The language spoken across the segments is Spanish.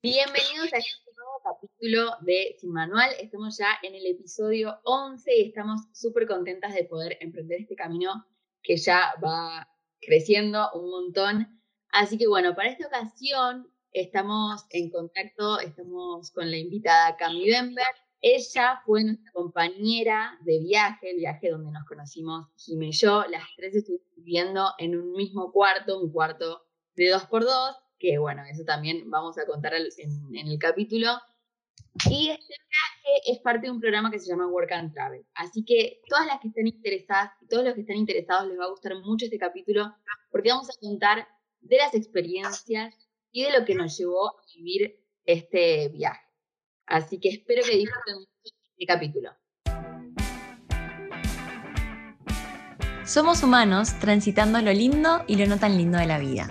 Bienvenidos a este nuevo capítulo de Sin Manual. Estamos ya en el episodio 11 y estamos súper contentas de poder emprender este camino que ya va creciendo un montón. Así que bueno, para esta ocasión estamos en contacto, estamos con la invitada Cami Denver. Ella fue nuestra compañera de viaje, el viaje donde nos conocimos Jimé y yo. Las tres estuvimos viviendo en un mismo cuarto, un cuarto de dos por dos, que bueno, eso también vamos a contar en, el capítulo. Y este viaje es parte de un programa que se llama Work and Travel. Así que todas las que estén interesadas y todos los que estén interesados les va a gustar mucho este capítulo porque vamos a contar de las experiencias y de lo que nos llevó a vivir este viaje. Así que espero que disfruten mucho este capítulo. Somos humanos transitando lo lindo y lo no tan lindo de la vida.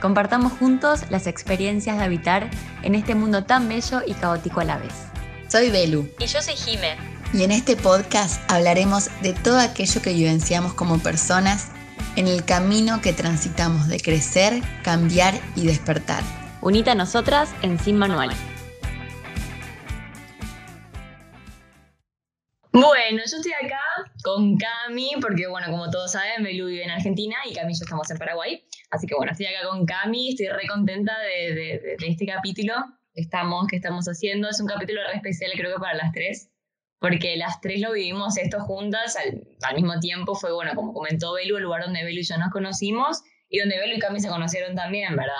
Compartamos juntos las experiencias de habitar en este mundo tan bello y caótico a la vez. Soy Belu. Y yo soy Jime. Y en este podcast hablaremos de todo aquello que vivenciamos como personas en el camino que transitamos de crecer, cambiar y despertar. Unita a nosotras en Sin Manual. Bueno, yo estoy acá con Cami, porque bueno, como todos saben, Belu vive en Argentina y Cami y yo estamos en Paraguay. Así que bueno, estoy acá con Cami, estoy re contenta de, este capítulo estamos, que estamos haciendo. Es un capítulo re especial creo que para las tres, porque las tres lo vivimos esto juntas al, mismo tiempo. Fue bueno, como comentó Belu, el lugar donde Belu y yo nos conocimos y donde Belu y Cami se conocieron también, ¿verdad?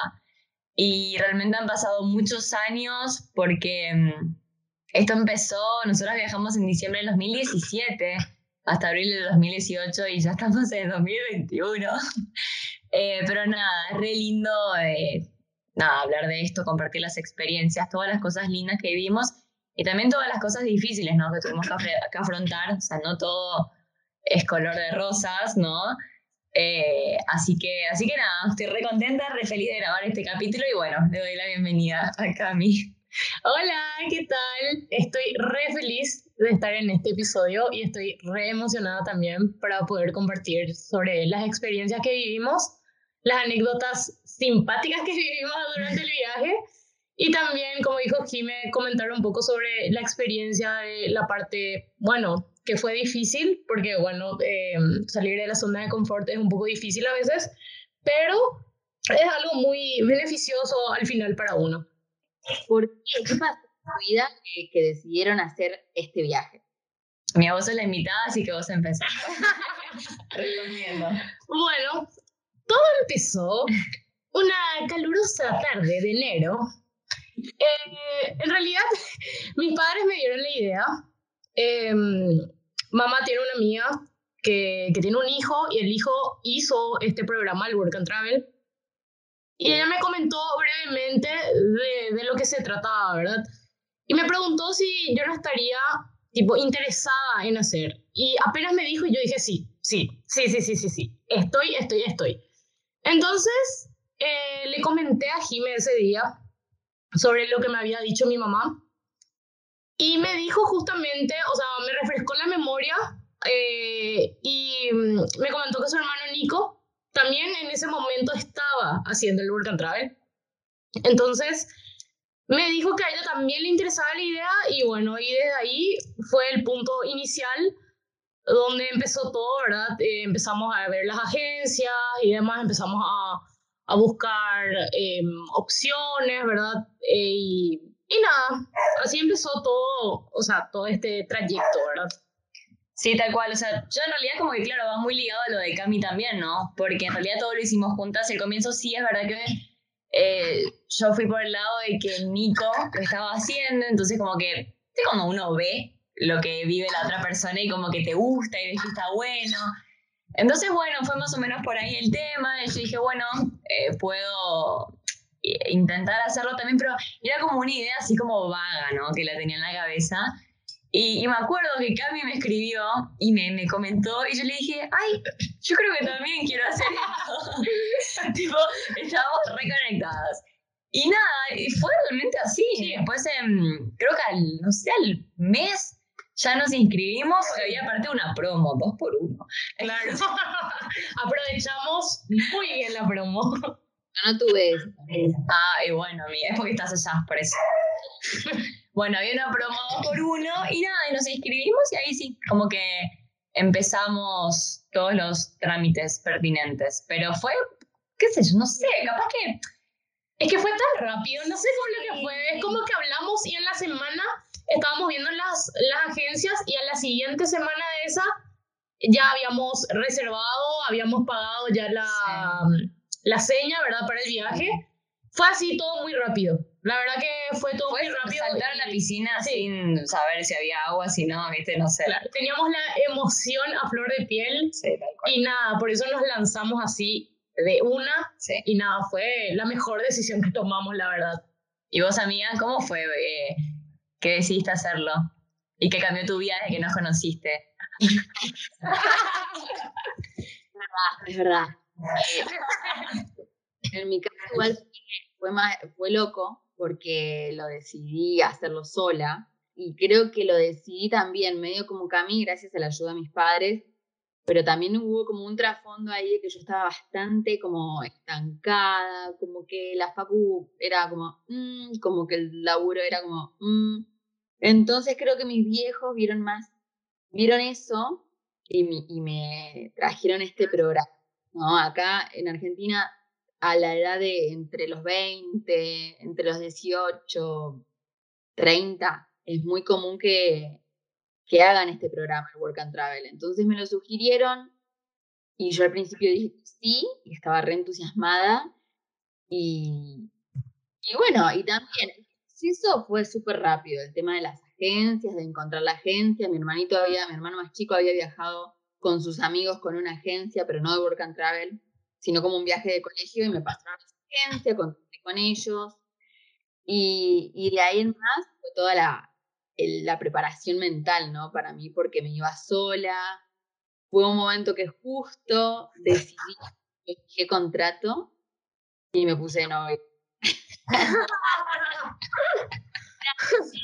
Y realmente han pasado muchos años porque mm, esto empezó, nosotros viajamos en diciembre del 2017 hasta abril del 2018 y ya estamos en 2021. Eh, pero nada, es re lindo eh, nada, hablar de esto, compartir las experiencias, todas las cosas lindas que vivimos y también todas las cosas difíciles ¿no? que tuvimos que, afrontar. O sea, no todo es color de rosas, ¿no? Eh, así, que, así que nada, estoy re contenta, re feliz de grabar este capítulo y bueno, le doy la bienvenida a Cami. Hola, ¿qué tal? Estoy re feliz de estar en este episodio y estoy re emocionada también para poder compartir sobre las experiencias que vivimos, las anécdotas simpáticas que vivimos durante el viaje y también, como dijo Jime, comentar un poco sobre la experiencia de la parte, bueno, que fue difícil, porque bueno, eh, salir de la zona de confort es un poco difícil a veces, pero es algo muy beneficioso al final para uno. ¿Por qué? ¿Qué pasó en tu vida que, decidieron hacer este viaje? Mi voz es la invitada, así que vos empezás. Recomiendo. Bueno, todo empezó una calurosa tarde de enero. Eh, en realidad, mis padres me dieron la idea. Em, mamá tiene una amiga que, que, tiene un hijo y el hijo hizo este programa, el Work and Travel. Y ella me comentó brevemente de, de, lo que se trataba, ¿verdad? Y me preguntó si yo no estaría, tipo, interesada en hacer. Y apenas me dijo, y yo dije, sí, sí, sí, sí, sí, sí, sí, estoy, estoy, estoy. Entonces, eh, le comenté a Jimé ese día sobre lo que me había dicho mi mamá. Y me dijo justamente, o sea, me refrescó la memoria eh, y mm, me comentó que su hermano Nico también en ese momento estaba haciendo el Work and Travel. Entonces, me dijo que a ella también le interesaba la idea y bueno, y desde ahí fue el punto inicial donde empezó todo, ¿verdad? Eh, empezamos a ver las agencias y demás, empezamos a, a buscar em, opciones, ¿verdad? Eh, y, y nada, así empezó todo, o sea, todo este trayecto, ¿verdad? Sí, tal cual. O sea, yo en realidad como que, claro, va muy ligado a lo de Cami también, ¿no? Porque en realidad todo lo hicimos juntas. El comienzo sí es verdad que eh, yo fui por el lado de que Nico lo estaba haciendo, entonces como que, es como uno ve lo que vive la otra persona y como que te gusta y ves que está bueno. Entonces, bueno, fue más o menos por ahí el tema. Y yo dije, bueno, eh, puedo intentar hacerlo también, pero era como una idea así como vaga, ¿no? Que la tenía en la cabeza. Y, me acuerdo que Cami me escribió y me, me, comentó y yo le dije, ay, yo creo que también quiero hacer esto. tipo, estábamos reconectadas. Y nada, fue realmente así. Después, creo que al, no sé, al mes ya nos inscribimos había aparte una promo, dos por uno. Claro. Aprovechamos muy bien la promo. Yo no tuve eso. Ah, y bueno, amiga, es porque estás allá, por eso. bueno, había una promo por uno y nada, y nos inscribimos y ahí sí, como que empezamos todos los trámites pertinentes. Pero fue, qué sé yo, no sé, capaz que es que fue tan rápido, no sé cómo lo que fue. Es como que hablamos y en la semana estábamos viendo las, las agencias y a la siguiente semana de esa ya habíamos reservado, habíamos pagado ya la, la seña, ¿verdad? Para el viaje. Fue así todo muy rápido. La verdad que fue todo muy rápido. Saltar a la piscina sin saber si había agua, si no, viste, no sé. teníamos la emoción a flor de piel. Y nada, por eso nos lanzamos así de una y nada, fue la mejor decisión que tomamos, la verdad. ¿Y vos, amiga, cómo fue eh, que decidiste hacerlo? ¿Y que cambió tu vida desde que nos conociste? es verdad. en mi caso igual fue, más, fue loco porque lo decidí hacerlo sola y creo que lo decidí también medio como Cami gracias a la ayuda de mis padres pero también hubo como un trasfondo ahí de que yo estaba bastante como estancada, como que la facu era como, mm", como que el laburo era como, mm". entonces creo que mis viejos vieron más, vieron eso y, y me trajeron este programa, ¿no? Acá en Argentina a la edad de entre los 20, entre los 18, 30, es muy común que que hagan este programa, el Work and Travel. Entonces me lo sugirieron y yo al principio dije sí, y estaba re entusiasmada. Y, y bueno, y también eso fue súper rápido, el tema de las agencias, de encontrar la agencia. Mi hermanito había, mi hermano más chico había viajado con sus amigos con una agencia, pero no de Work and Travel, sino como un viaje de colegio y me pasaron a esa agencia, conté con ellos. Y, y de ahí en más fue toda la, la preparación mental, ¿no? Para mí, porque me iba sola. Fue un momento que justo decidí qué contrato y me puse de novio.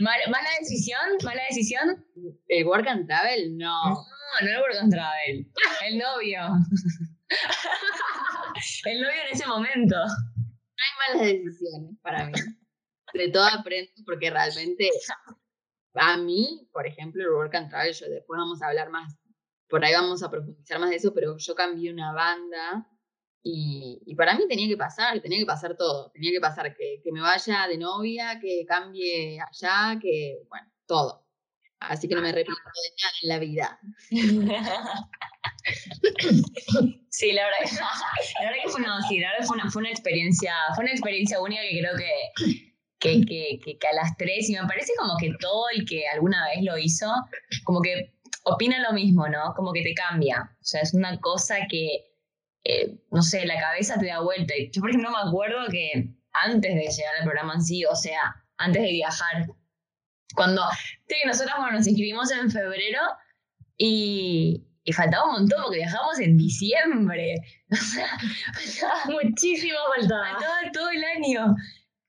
¿Mala, decisión? ¿Mala decisión? ¿El work and travel? No. No, no el work and travel. El novio. el novio en ese momento. No hay malas decisiones para mí. De todo aprendo porque realmente a mí, por ejemplo, el work and travel, yo después vamos a hablar más, por ahí vamos a profundizar más de eso, pero yo cambié una banda y, y para mí tenía que pasar, tenía que pasar todo, tenía que pasar que, que me vaya de novia, que cambie allá, que, bueno, todo. Así que no me arrepiento de nada en la vida. Sí, la verdad, la verdad que fue, no, sí, la verdad fue una, fue una experiencia, fue una experiencia única que creo que que, que, que, a las tres, y me parece como que todo el que alguna vez lo hizo, como que opina lo mismo, ¿no? Como que te cambia. O sea, es una cosa que, eh, no sé, la cabeza te da vuelta. Yo, por ejemplo, me acuerdo que antes de llegar al programa en sí, o sea, antes de viajar, cuando sí, nosotros bueno, nos inscribimos en febrero y, y faltaba un montón porque viajamos en diciembre. O sea, muchísimo faltaba. Faltaba todo el año.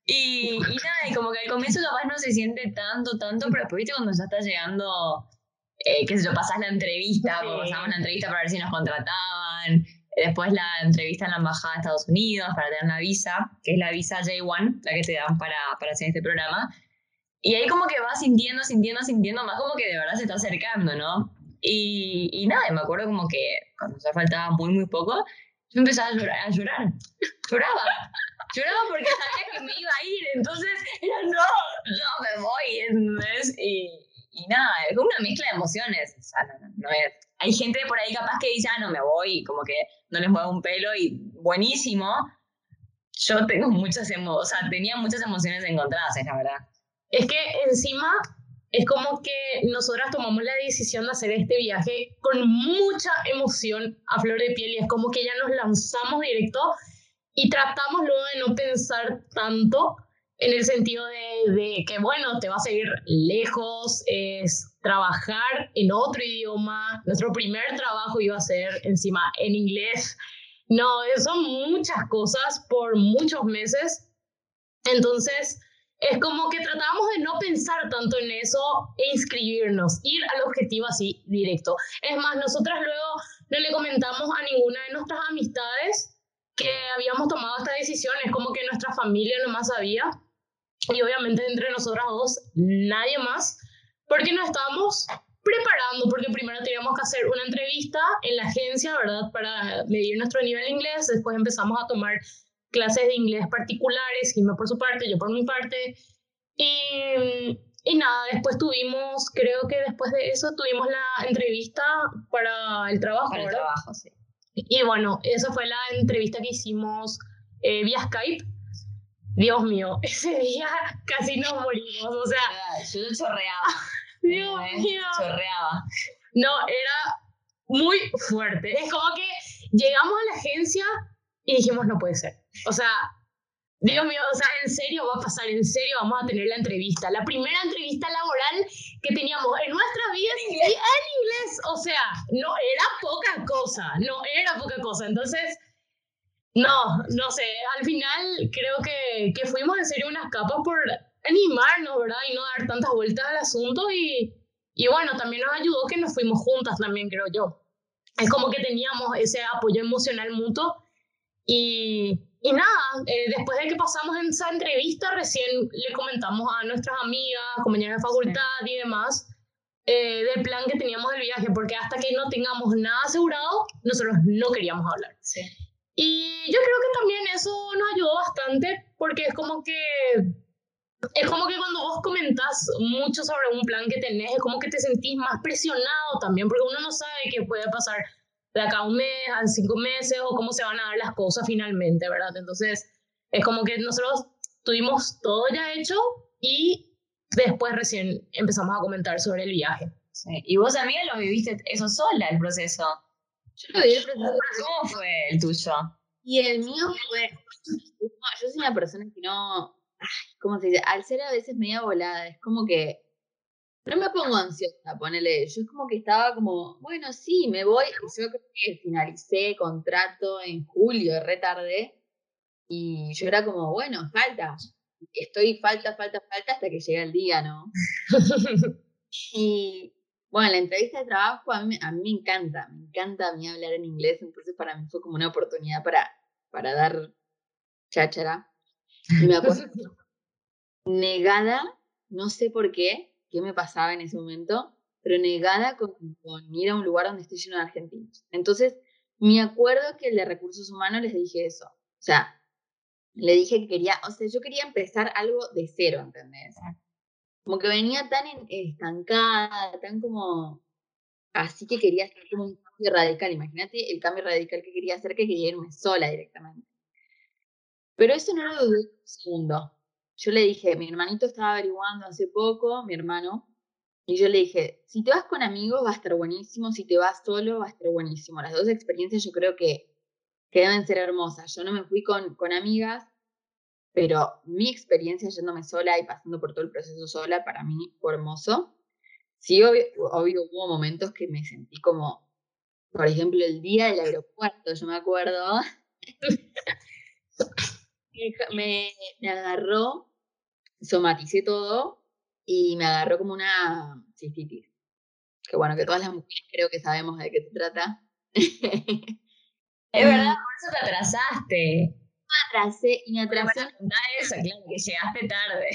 Y, y, nada, y como que al comienzo capaz no se siente tanto, tanto, pero después viste cuando ya está llegando, eh, qué sé yo, pasás la entrevista, pasamos la entrevista para ver si nos contrataban, después la entrevista en la Embajada de Estados Unidos para tener una visa, que es la visa J1, la que te dan para, para hacer este programa. Y ahí como que vas sintiendo, sintiendo, sintiendo, más como que de verdad se está acercando, ¿no? Y, y nada, me acuerdo como que cuando ya faltaba muy, muy poco, yo empezaba a llorar, a llorar. Lloraba. Lloraba porque sabía que me iba a ir, entonces era, no, no me voy, Y, y nada, es una mezcla de emociones. O sea, no, es. Hay gente por ahí capaz que dice, ah, no me voy, como que no les muevo un pelo y buenísimo. Yo tengo muchas emociones, o sea, tenía muchas emociones encontradas, es la verdad. Es que encima es como que nosotras tomamos la decisión de hacer este viaje con mucha emoción a flor de piel y es como que ya nos lanzamos directo y tratamos luego de no pensar tanto en el sentido de, de, que, bueno, te vas a ir lejos, es trabajar en otro idioma. Nuestro primer trabajo iba a ser encima en inglés. No, son muchas cosas por muchos meses. Entonces, es como que tratamos de no pensar tanto en eso e inscribirnos, ir al objetivo así directo. Es más, nosotras luego no le comentamos a ninguna de nuestras amistades que habíamos tomado esta decisión, es como que nuestra familia nomás sabía, y obviamente entre nosotras dos, nadie más, porque nos estábamos preparando, porque primero teníamos que hacer una entrevista en la agencia, ¿verdad? Para medir nuestro nivel de inglés, después empezamos a tomar clases de inglés particulares, Jimmy por su parte, yo por mi parte, y, y nada, después tuvimos, creo que después de eso tuvimos la entrevista para el trabajo, Para el trabajo, sí. Y bueno, esa fue la entrevista que hicimos eh, vía Skype. Dios mío, ese día casi nos morimos, o sea, Yo chorreaba. Dios ¿eh? mío. Chorreaba. No, era muy fuerte. Es como que llegamos a la agencia y dijimos, no puede ser. O sea, Dios mío, o sea, en serio va a pasar, en serio vamos a tener la entrevista. La primera entrevista laboral que teníamos en nuestras vidas y en inglés. O sea, no era poca cosa, no era poca cosa. Entonces, no, no sé, al final creo que, que fuimos en serio unas capas por animarnos, ¿verdad? Y no dar tantas vueltas al asunto y, y bueno, también nos ayudó que nos fuimos juntas también, creo yo. Es como que teníamos ese apoyo emocional mutuo y, y nada, eh, después de que pasamos en esa entrevista, recién le comentamos a nuestras amigas, compañeras de facultad y demás eh, del plan que teníamos del viaje, porque hasta que no tengamos nada asegurado, nosotros no queríamos hablar. Sí. Y yo creo que también eso nos ayudó bastante, porque es como que es como que cuando vos comentás mucho sobre un plan que tenés, es como que te sentís más presionado también, porque uno no sabe qué puede pasar de acá a un mes, a cinco meses, o cómo se van a dar las cosas finalmente, ¿verdad? Entonces, es como que nosotros tuvimos todo ya hecho y después recién empezamos a comentar sobre el viaje. Sí. Y vos, amiga, lo viviste eso sola, el proceso. Yo lo vi el proceso ¿Cómo fue el tuyo? Y el mío fue. Yo soy una persona que no. Ay, ¿Cómo se dice? Al ser a veces media volada, es como que. No me pongo ansiosa, ponele. Yo es como que estaba como, bueno, sí, me voy. Yo creo que finalicé contrato en julio, re tarde. Y yo era como, bueno, falta. Estoy falta, falta, falta hasta que llega el día, ¿no? Y bueno, la entrevista de trabajo a mí, a mí me encanta, me encanta a mí hablar en inglés, entonces para mí fue como una oportunidad para, para dar cháchara. Y me acuerdo, negada, no sé por qué, qué me pasaba en ese momento, pero negada con, con ir a un lugar donde esté lleno de argentinos. Entonces, me acuerdo que el de recursos humanos les dije eso. O sea, le dije que quería, o sea, yo quería empezar algo de cero, ¿entendés? Como que venía tan en- estancada, tan como así que quería hacer como un cambio radical. Imagínate el cambio radical que quería hacer, que quería irme sola directamente. Pero eso no lo dudé un segundo. Yo le dije, mi hermanito estaba averiguando hace poco, mi hermano, y yo le dije, si te vas con amigos va a estar buenísimo, si te vas solo va a estar buenísimo. Las dos experiencias yo creo que, que deben ser hermosas. Yo no me fui con, con amigas, pero mi experiencia yéndome sola y pasando por todo el proceso sola, para mí fue hermoso. Sí, obvio, obvio hubo momentos que me sentí como, por ejemplo, el día del aeropuerto, yo me acuerdo, me, me, agarró, somaticé todo y me agarró como una cistitis. Que bueno, que todas las mujeres creo que sabemos de qué se trata. Es verdad, por eso te atrasaste. atrasé y me atrasé. Bueno, eso, claro, que llegaste tarde.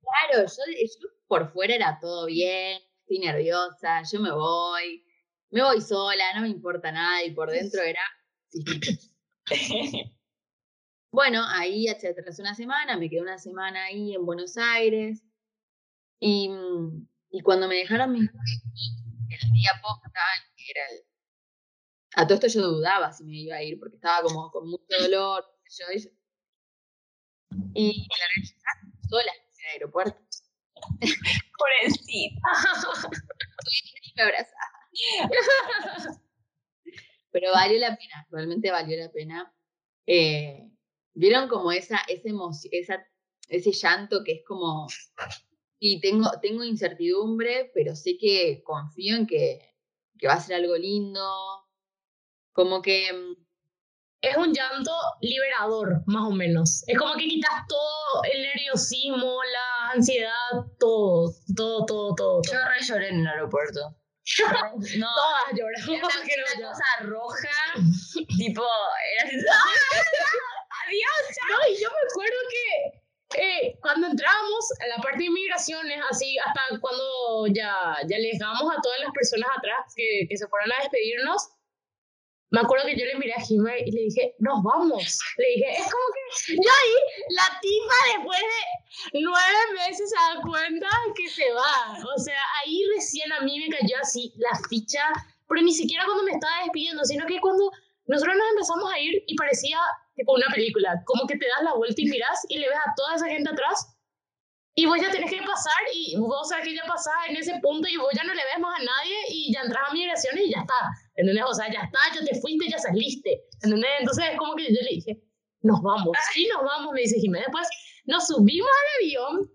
Claro, yo, yo por fuera era todo bien, estoy nerviosa, yo me voy, me voy sola, no me importa nada, y por dentro era. Bueno, ahí se atrasó una semana, me quedé una semana ahí en Buenos Aires, y, mm, y cuando me dejaron mis el día posta, que era el- a todo esto yo dudaba si me iba a ir, porque estaba como con mucho dolor, yo, y, yo- y me largué sola en el aeropuerto. Pobrecita. me abrazaba. Pero valió la pena, realmente valió la pena. Eh, Vieron como esa, esa emoción, esa, ese llanto que es como, y tengo, tengo incertidumbre, pero sé que confío en que, que va a ser algo lindo. Como que mm, Es un llanto liberador, más o menos. Es como que quitas todo el nerviosismo, la ansiedad, todo, todo, todo, todo. Yo re lloré en el aeropuerto. No, Todas lloramos, era una, cosa roja tipo, era ¡Adiós! No, y yo me acuerdo que eh, cuando entrábamos a la parte de inmigraciones, así hasta cuando ya, ya le dejamos a todas las personas atrás que, que se fueron a despedirnos, me acuerdo que yo le miré a Jimmy y le dije, nos vamos. Le dije, es como que yo ahí, la tipa después de nueve meses se da cuenta que se va. O sea, ahí recién a mí me cayó así la ficha, pero ni siquiera cuando me estaba despidiendo, sino que cuando nosotros nos empezamos a ir y parecía tipo una película, como que te das la vuelta y miras y le ves a toda esa gente atrás y vos ya tenés que pasar y vos sabes que ya pasás en ese punto y vos ya no le ves más a nadie y ya entras a migraciones y ya está. ¿Entendés? O sea, ya está, ya te fuiste, ya saliste. ¿Entendés? Entonces es como que yo le dije, nos vamos. Sí, nos vamos, me dice Jiménez. Después nos subimos al avión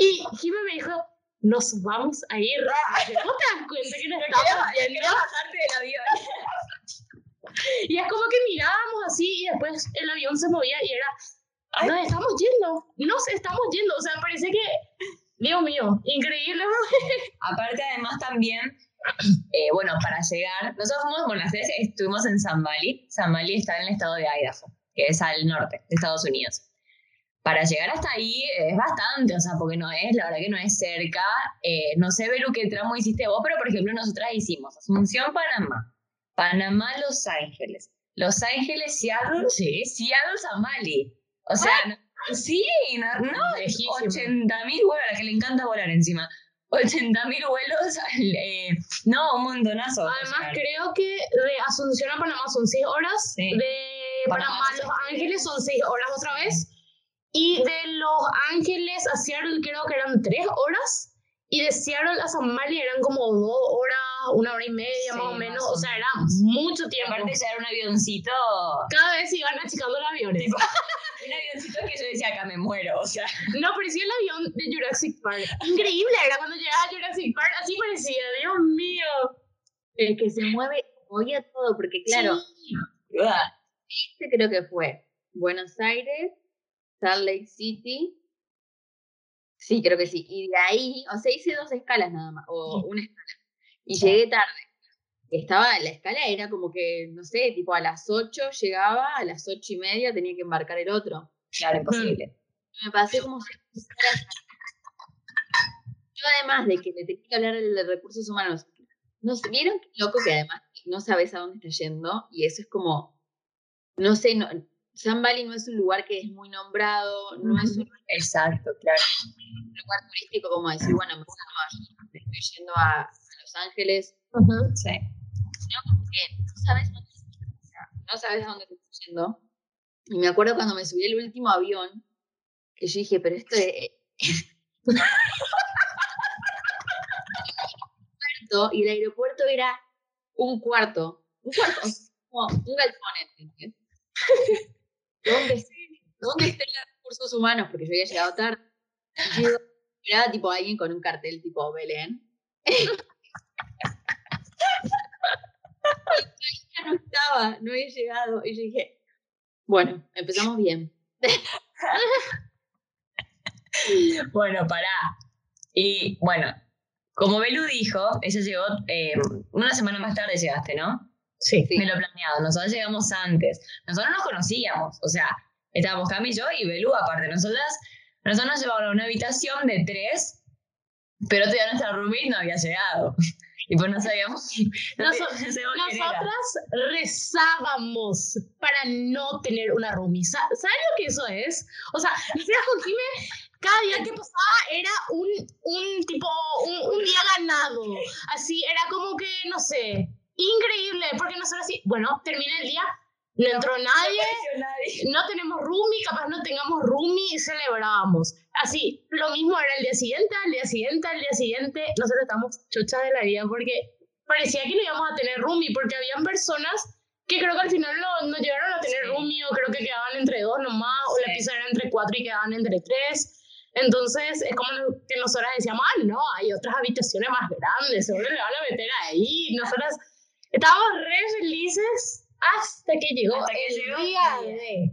y Jiménez me dijo, nos vamos a ir. ¿No te das cuenta que nos estamos yendo? bajarte del avión. Y es como que mirábamos así y después el avión se movía y era, nos estamos yendo, nos estamos yendo. O sea, parece que, Dios mío, increíble. Aparte, además, también, eh, bueno, para llegar, nosotros fuimos, bueno, las tres estuvimos en San Valley. San Valley está en el estado de Idaho, que es al norte de Estados Unidos. Para llegar hasta ahí es bastante, o sea, porque no es, la verdad que no es cerca. Eh, no sé, Beru, qué tramo hiciste vos, pero por ejemplo, nosotras hicimos Asunción, Panamá, Panamá, Los Ángeles, Los Ángeles, Seattle, Sí. Seattle, Valley. O sea, no- sí, no, no Lejísimo. 80 mil vuelos, a la que le encanta volar encima. 80 mil vuelos, al, eh, no, un montonazo. Además, creo que de Asunción a Panamá son seis horas, Sí. de Panamá a Los Ángeles son seis horas otra vez, y de Los Ángeles a Seattle creo que eran tres horas, y de Seattle a San Mali eran como dos horas, una hora y media Sí, más o menos, más o sea, era mucho tiempo. aparte ya era un avioncito, Cada vez iban achicando los aviones. Tipo- un avioncito que yo decía, acá me muero, o sea. No, parecía el avión de Jurassic Park. Increíble era cuando llegaba a Jurassic Park, así parecía, Dios mío. El que se mueve, movía todo, porque claro, Sí. este creo que fue Buenos Aires, Salt Lake City. Sí, creo que sí. Y de ahí, o sea, hice dos escalas nada más, o una escala. Y llegué tarde. Estaba, la escala era como que, no sé, tipo a las 8 llegaba, a las ocho y media tenía que embarcar el otro. claro, imposible. Me pasé como seis horas. Yo además de que le tenía que hablar de recursos humanos, ¿no sé, ¿vieron qué loco que además no sabes a dónde está yendo? Y eso es como, no sé, no, San Valley no es un lugar que es muy nombrado, no es un Exacto, claro. lugar turístico como decir, bueno, me voy me estoy yendo a, a Los Ángeles, Sí. sino como que no sabes dónde no sabes a dónde te estás yendo. Y me acuerdo cuando me subí el último avión, que yo dije, pero esto es... y el aeropuerto era un cuarto, un cuarto, como un galpón, ¿entendés? ¿Dónde, ¿Dónde están los recursos humanos? Porque yo había llegado tarde. Y yo miraba tipo alguien con un cartel tipo Belén. Y no estaba, no había llegado. Y yo dije, bueno, empezamos bien. Bueno, pará. Y bueno, como Belu dijo, ella llegó eh, una semana más tarde llegaste, ¿no? Sí. Sí. De lo planeado. Nosotros llegamos antes. Nosotros nos conocíamos. O sea, estábamos Cami y yo y Belu aparte. Nosotras, nosotros nos llevaron a una habitación de tres, pero todavía nuestra roommate no había llegado. Y pues no sabíamos, no sabíamos. Nosotras rezábamos para no tener una roomie. Sa- ¿Sabes lo que eso es? O sea, con Jime, cada día que pasaba era un, un tipo, un, un día ganado. Así, era como que, no sé, increíble. Porque nosotros así, bueno, termina el día, no entró nadie, no tenemos roomie, capaz no tengamos roomie y celebrábamos. Así, lo mismo era el día siguiente, al día siguiente, al día siguiente. Nosotros estamos chochas de la vida porque parecía que no íbamos a tener roomie, porque habían personas que creo que al final no, no llegaron a tener Sí. roomie o creo que quedaban entre dos nomás, o la Sí. pieza era entre cuatro y quedaban entre tres. Entonces, es como que nosotras decíamos, ah, no, hay otras habitaciones más grandes, seguro le van a meter ahí. Nosotras estábamos re felices hasta que llegó Hasta que el llegó día de...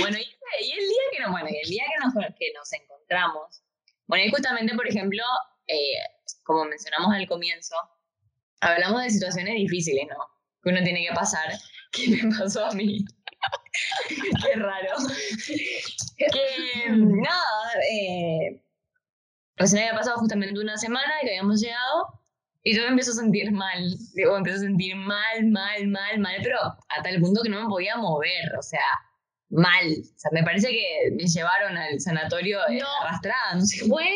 Bueno, y, y el día que nos, bueno, el día que nos, que nos encontramos, bueno, y justamente, por ejemplo, eh, como mencionamos al comienzo, hablamos de situaciones difíciles, ¿no? Que uno tiene que pasar. ¿Qué me pasó a mí? Qué raro. que nada, eh, recién había pasado justamente una semana que habíamos llegado y yo me empiezo a sentir mal. Digo, me empiezo a sentir mal, mal, mal, mal, pero a tal punto que no me podía mover, o sea, mal. O sea, me parece que me llevaron al sanatorio eh, No. arrastrada, no sé. Fue,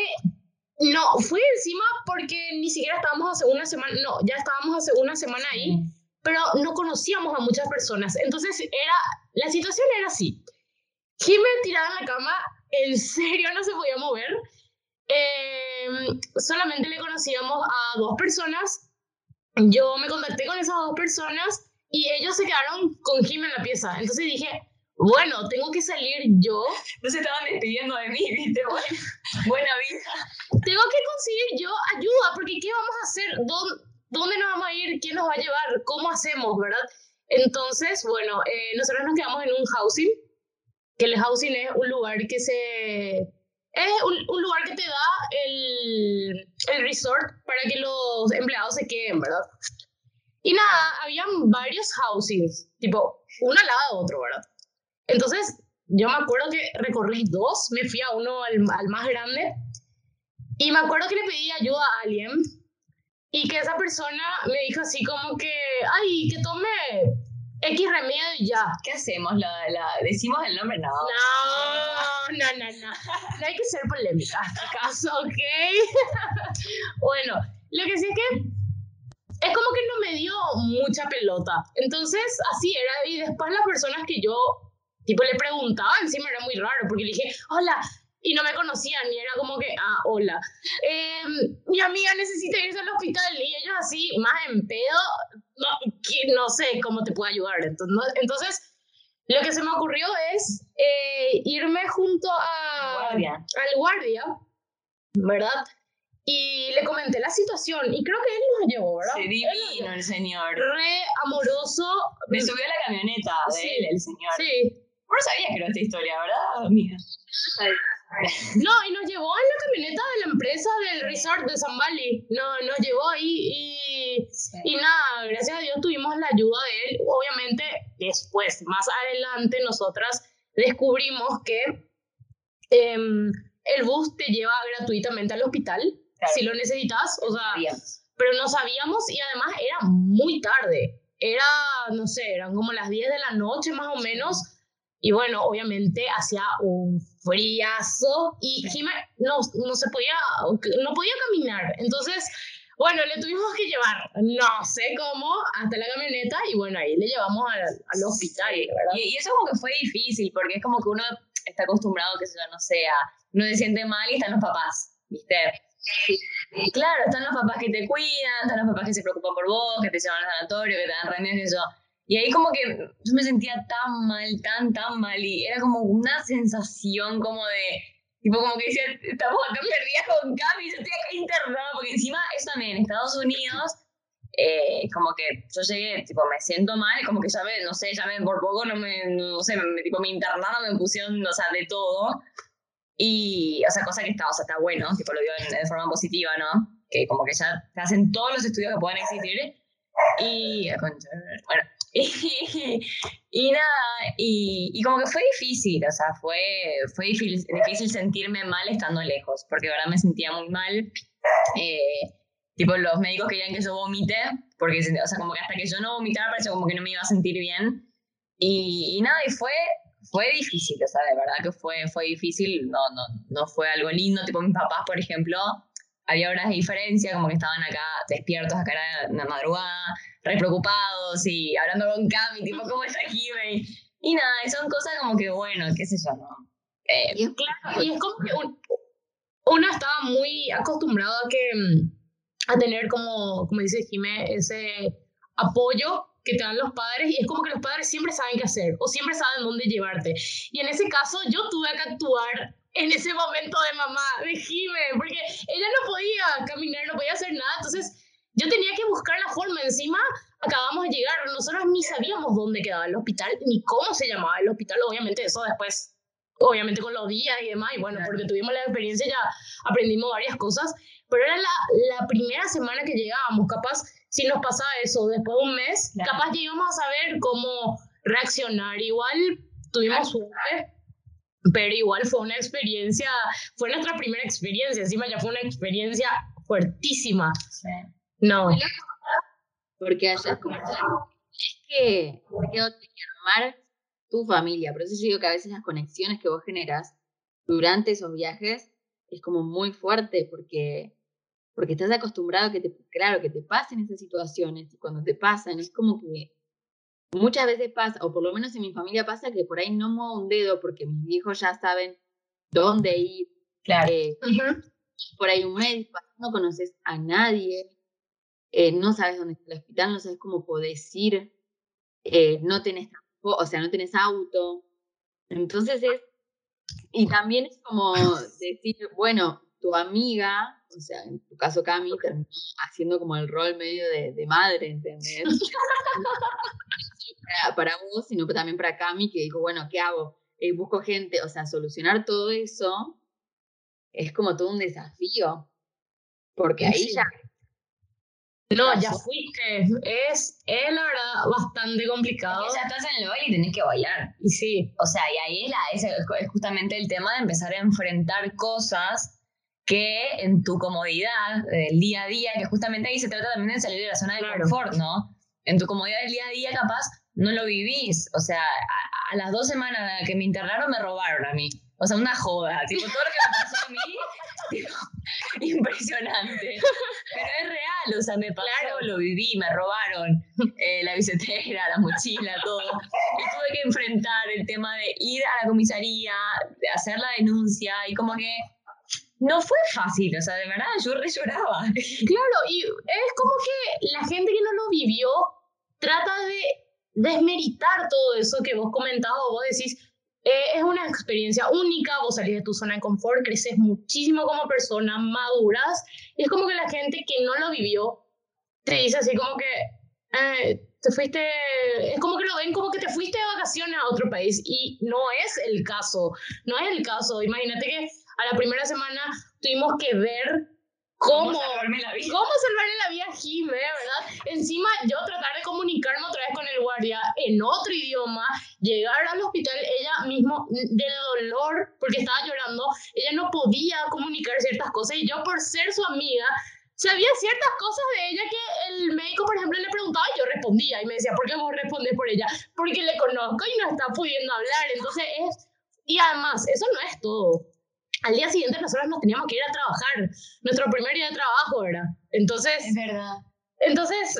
no, fue encima porque ni siquiera estábamos hace una semana, no, ya estábamos hace una semana ahí, pero no conocíamos a muchas personas. Entonces era, la situación era así. Jimé tirada en la cama, en serio no se podía mover. Em, solamente le conocíamos a dos personas. Yo me contacté con esas dos personas y ellos se quedaron con Jimé en la pieza. Entonces dije, bueno, tengo que salir yo No se estaban despidiendo de mí, ¿viste? Buena, buena vida. tengo que conseguir yo ayuda, porque ¿qué vamos a hacer? ¿Dónde, dónde nos vamos a ir? ¿Quién nos va a llevar? ¿Cómo hacemos, verdad? Entonces, bueno, eh, nosotros nos quedamos en un housing, que el housing es un lugar que se... Es un, un lugar que te da el, el resort para que los empleados se queden, ¿verdad? Y nada, habían varios housings, tipo, uno al lado de otro, ¿verdad? Entonces, yo me acuerdo que recorrí dos, me fui a uno al, al más grande, y me acuerdo que le pedí ayuda a alguien y que esa persona me dijo así como que, ay, que tome X remedio y ya. ¿Qué hacemos? ¿La, la, ¿Decimos el nombre? No. No, no, no, no. No hay que ser polémica, ¿acaso? ¿Ok? bueno, lo que sí es que es como que no me dio mucha pelota. Entonces, así era. Y después las personas que yo, tipo, le preguntaba, encima era muy raro, porque le dije, hola, y no me conocían, y era como que, ah, hola. Eh, mi amiga necesita irse al hospital, y ellos así, más en pedo, no, que no sé cómo te puedo ayudar. Entonces, no- entonces lo que se me ocurrió es eh, irme junto a, Guardia. al guardia, ¿verdad? Y le comenté la situación, y creo que él nos llevó, ¿verdad? Se divino el señor. Re amoroso. Me subió a la camioneta de Sí. él, el señor. Sí. Vos no sabías que era esta historia, ¿verdad, amiga? No, y nos llevó en la camioneta de la empresa del resort de San Bali. No, nos llevó ahí y, y nada, gracias a Dios tuvimos la ayuda de él. Obviamente, después, más adelante, nosotras descubrimos que em, el bus te lleva gratuitamente al hospital Claro. si lo necesitas. O sea, Sabíamos. pero no sabíamos y además era muy tarde. Era, no sé, eran como las 10 de la noche más o menos. Y bueno, obviamente hacía un friazo y Jimé no, no se podía, no podía caminar. Entonces, bueno, le tuvimos que llevar, no sé cómo, hasta la camioneta y bueno, ahí le llevamos al, al hospital, ¿verdad? Y, y eso como que fue difícil, porque es como que uno está acostumbrado, que yo no sea, uno se siente mal y están los papás, ¿viste? Y claro, están los papás que te cuidan, están los papás que se preocupan por vos, que te llevan al sanatorio, que te dan remedios y eso. Y ahí como que yo me sentía tan mal, tan, tan mal, y era como una sensación como de, tipo como que decía, estamos acá perdidas con Cami, yo estoy acá internada, porque encima eso también en Estados Unidos, eh, como que yo llegué, tipo, me siento mal, como que ya me, no sé, ya me, por poco no me, no sé, me, tipo, me internaron, me pusieron, o sea, de todo. Y, o sea, cosa que está, o sea, está bueno, tipo, lo digo de forma positiva, ¿no? Que como que ya te hacen todos los estudios que puedan existir. Y, concha, bueno, y, y nada, y, y como que fue difícil, o sea, fue, fue difícil, difícil sentirme mal estando lejos, porque de verdad me sentía muy mal. Eh, tipo, los médicos querían que yo vomite, porque, o sea, como que hasta que yo no vomitara, parecía como que no me iba a sentir bien. Y, y nada, y fue, fue difícil, o sea, de verdad que fue, fue difícil, no, no, no fue algo lindo, tipo mis papás, por ejemplo, había horas de diferencia, como que estaban acá despiertos acá en la madrugada, re preocupados y hablando con Cami, tipo, ¿cómo está Jimmy? Y nada, y son cosas como que, bueno, qué sé yo, ¿no? Eh, Y es Claro, y es como que un- uno estaba muy acostumbrado a que a tener como, como dice Jimé, ese apoyo que te dan los padres y es como que los padres siempre saben qué hacer o siempre saben dónde llevarte. Y en ese caso yo tuve que actuar en ese momento de mamá, de Jimé, porque ella no podía caminar, no podía hacer nada, entonces yo tenía que buscar la forma. Encima acabamos de llegar, nosotros ni sabíamos dónde quedaba el hospital ni cómo se llamaba el hospital, obviamente eso después obviamente con los días y demás, y bueno, Claro. porque tuvimos la experiencia ya aprendimos varias cosas, pero era la, la primera semana que llegábamos, capaz si nos pasa eso después de un mes, capaz ya íbamos a saber cómo reaccionar. Igual tuvimos suerte, pero igual fue una experiencia, fue nuestra primera experiencia, encima ya fue una experiencia fuertísima. No. Porque allá es como es que te quedó armar tu familia. Por eso yo digo que a veces las conexiones que vos generas durante esos viajes es como muy fuerte porque, porque estás acostumbrado a que te, claro, que te pasen esas situaciones y cuando te pasan es como que muchas veces pasa, o por lo menos en mi familia pasa que por ahí no muevo un dedo porque mis hijos ya saben dónde ir. Claro. Eh, por ahí un mes, no conoces a nadie, eh, no sabes dónde está el hospital, no sabes cómo podés ir, eh, no tenés, o sea, no tenés auto. Entonces es, y también es como decir, bueno, tu amiga, o sea, en tu caso Cami, terminó haciendo como el rol medio de, madre, ¿entendés? para, para, vos, sino también para Cami, que dijo, bueno, ¿qué hago? Eh, busco gente, o sea, solucionar todo eso es como todo un desafío, porque ahí ya no, ya fuiste. Es, es la verdad bastante complicado. ya estás en el baile y tenés que bailar. Y sí. O sea, y ahí es, la, es, justamente el tema de empezar a enfrentar cosas que en tu comodidad del día a día, que justamente ahí se trata también de salir de la zona de confort, ¿no? En tu comodidad del día a día, capaz, no lo vivís. O sea, a, a las dos semanas que me internaron, me robaron a mí. O sea, una joda. Tipo, todo lo que me pasó a mí, impresionante. Pero es real, o sea, me pasó, lo viví, me robaron eh, la bicicleta, la mochila, todo. Y tuve que enfrentar el tema de ir a la comisaría, de hacer la denuncia, y como que no fue fácil, o sea, de verdad, yo re lloraba. Claro, y es como que la gente que no lo vivió trata de desmeritar todo eso que vos comentabas, vos decís, eh, es una experiencia única, vos salís de tu zona de confort, creces muchísimo como persona, maduras, y es como que la gente que no lo vivió te dice así como que eh, te fuiste, es como que lo ven como que te fuiste de vacaciones a otro país, y no es el caso, no es el caso. Imagínate que a la primera semana tuvimos que ver ¿Cómo? salvarme la vida? ¿Cómo salvarle la vida a Jime, verdad? Encima, yo tratar de comunicarme otra vez con el guardia en otro idioma, llegar al hospital, ella mismo, del dolor, porque estaba llorando, ella no podía comunicar ciertas cosas y yo, por ser su amiga, sabía ciertas cosas de ella que el médico, por ejemplo, le preguntaba y yo respondía y me decía, ¿por qué vos respondés por ella? Porque le conozco y no está pudiendo hablar. Entonces es... Y además, eso no es todo al día siguiente nosotros nos teníamos que ir a trabajar, nuestro primer día de trabajo, ¿verdad? Entonces... Es verdad. Entonces,